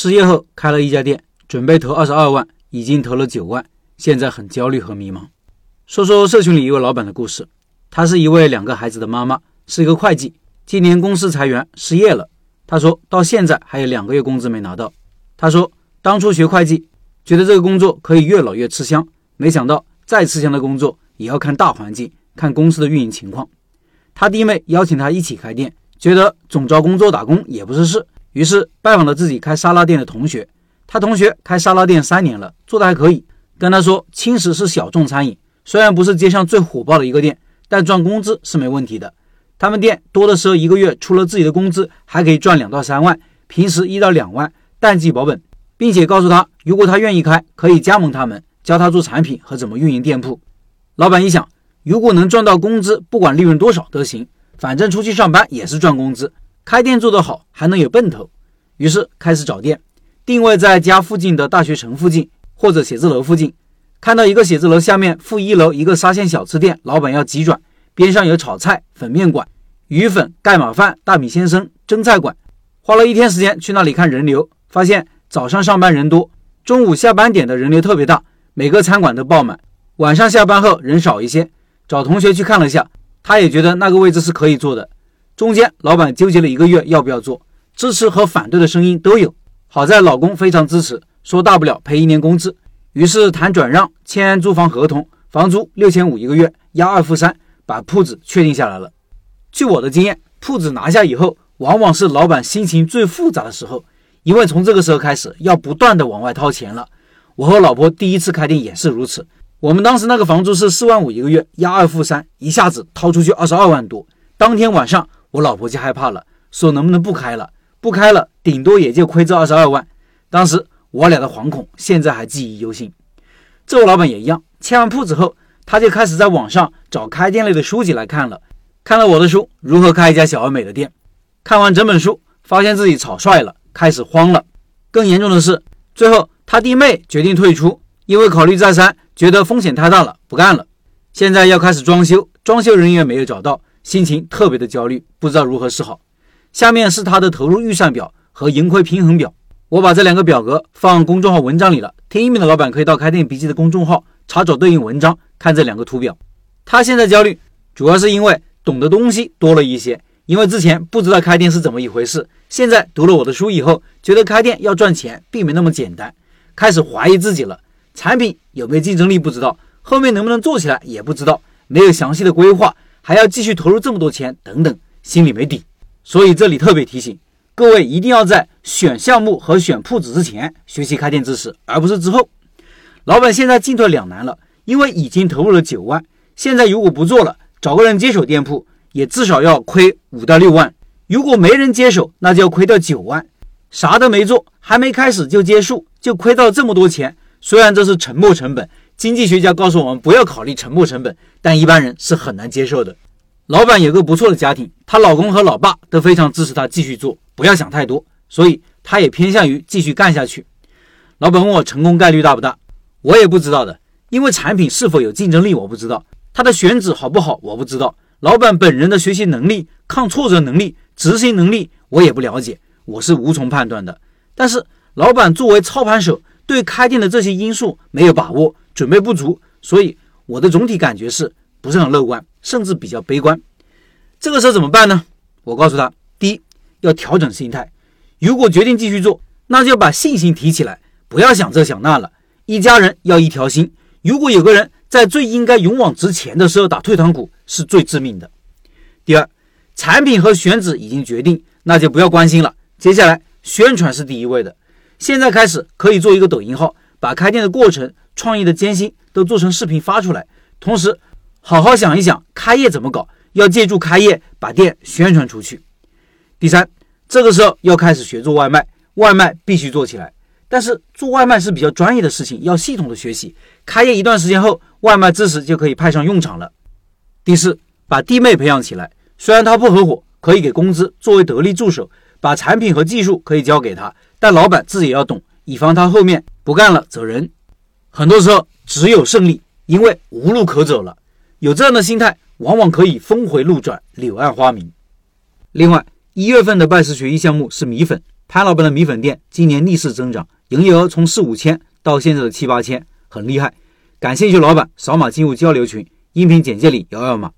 失业后开了一家店，准备投二十二万，已经投了九万，现在很焦虑和迷茫。说说社群里一位老板的故事，她是一位两个孩子的妈妈，是一个会计，今年公司裁员失业了。她说到现在还有两个月工资没拿到。她说当初学会计，觉得这个工作可以越老越吃香，没想到再吃香的工作也要看大环境，看公司的运营情况。他弟妹邀请他一起开店，觉得总找工作打工也不是事。于是拜访了自己开沙拉店的同学，他同学开沙拉店三年了，做的还可以。跟他说，轻食是小众餐饮，虽然不是街上最火爆的一个店，但赚工资是没问题的。他们店多的时候一个月除了自己的工资，还可以赚两到三万，平时一到两万，淡季保本，并且告诉他，如果他愿意开，可以加盟他们，教他做产品和怎么运营店铺。老板一想，如果能赚到工资，不管利润多少都行，反正出去上班也是赚工资。开店做得好，还能有奔头，于是开始找店，定位在家附近的大学城附近或者写字楼附近。看到一个写字楼下面负一楼一个沙县小吃店，老板要急转，边上有炒菜、粉面馆、鱼粉、盖码饭、大米先生、蒸菜馆。花了一天时间去那里看人流，发现早上上班人多，中午下班点的人流特别大，每个餐馆都爆满。晚上下班后人少一些。找同学去看了下，他也觉得那个位置是可以坐的。中间老板纠结了一个月要不要做，支持和反对的声音都有。好在老公非常支持，说大不了赔一年工资。于是谈转让，签租房合同，房租六千五一个月，押二付三，把铺子确定下来了。据我的经验，铺子拿下以后，往往是老板心情最复杂的时候，因为从这个时候开始要不断的往外掏钱了。我和老婆第一次开店也是如此，我们当时那个房租是四万五一个月，押二付三，一下子掏出去二十二万多。当天晚上。我老婆就害怕了，说能不能不开了？不开了，顶多也就亏这二十二万。当时我俩的惶恐，现在还记忆犹新。这位老板也一样，签完铺子后，他就开始在网上找开店类的书籍来看了。看了我的书《如何开一家小而美的店》，看完整本书，发现自己草率了，开始慌了。更严重的是，最后他弟妹决定退出，因为考虑再三，觉得风险太大了，不干了。现在要开始装修，装修人员没有找到。心情特别的焦虑，不知道如何是好。下面是他的投入预算表和盈亏平衡表，我把这两个表格放公众号文章里了。听音频的老板可以到开店笔记的公众号查找对应文章，看这两个图表。他现在焦虑，主要是因为懂的东西多了一些，因为之前不知道开店是怎么一回事，现在读了我的书以后，觉得开店要赚钱并没那么简单，开始怀疑自己了。产品有没有竞争力不知道，后面能不能做起来也不知道，没有详细的规划。还要继续投入这么多钱，等等，心里没底。所以这里特别提醒各位，一定要在选项目和选铺子之前学习开店知识，而不是之后。老板现在进退两难了，因为已经投入了九万，现在如果不做了，找个人接手店铺，也至少要亏五到六万。如果没人接手，那就要亏掉九万。啥都没做，还没开始就结束，就亏到这么多钱。虽然这是沉没成本。经济学家告诉我们不要考虑沉没成本，但一般人是很难接受的。老板有个不错的家庭，她老公和老爸都非常支持她继续做，不要想太多，所以她也偏向于继续干下去。老板问我成功概率大不大，我也不知道的，因为产品是否有竞争力我不知道，他的选址好不好我不知道，老板本人的学习能力、抗挫折能力、执行能力我也不了解，我是无从判断的。但是老板作为操盘手，对开店的这些因素没有把握。准备不足，所以我的总体感觉是不是很乐观，甚至比较悲观。这个时候怎么办呢？我告诉他：第一，要调整心态。如果决定继续做，那就把信心提起来，不要想这想那了。一家人要一条心。如果有个人在最应该勇往直前的时候打退堂鼓，是最致命的。第二，产品和选址已经决定，那就不要关心了。接下来宣传是第一位的。现在开始可以做一个抖音号，把开店的过程。创业的艰辛都做成视频发出来，同时好好想一想开业怎么搞，要借助开业把店宣传出去。第三，这个时候要开始学做外卖，外卖必须做起来。但是做外卖是比较专业的事情，要系统的学习。开业一段时间后，外卖知识就可以派上用场了。第四，把弟妹培养起来，虽然他不合伙，可以给工资作为得力助手，把产品和技术可以交给他，但老板自己要懂，以防他后面不干了走人。很多时候只有胜利，因为无路可走了。有这样的心态，往往可以峰回路转，柳暗花明。另外，一月份的拜师学艺项目是米粉，潘老板的米粉店今年逆势增长，营业额从四五千到现在的七八千，很厉害。感兴趣老板扫码进入交流群，音频简介里摇摇码。